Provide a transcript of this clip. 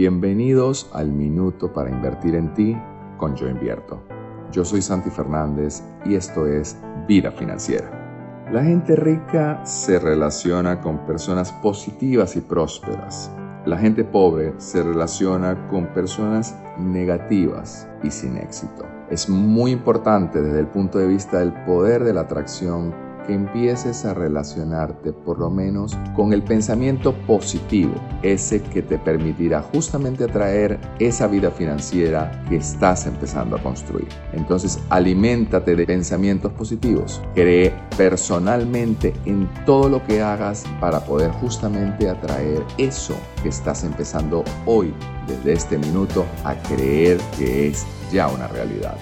Bienvenidos al Minuto para Invertir en Ti con Yo Invierto. Yo soy Santi Fernández y esto es Vida Financiera. La gente rica se relaciona con personas positivas y prósperas. La gente pobre se relaciona con personas negativas y sin éxito. Es muy importante desde el punto de vista del poder de la atracción empieces a relacionarte por lo menos con el pensamiento positivo, ese que te permitirá justamente atraer esa vida financiera que estás empezando a construir. Entonces, aliméntate de pensamientos positivos. Cree personalmente en todo lo que hagas para poder justamente atraer eso que estás empezando hoy, desde este minuto, a creer que es ya una realidad.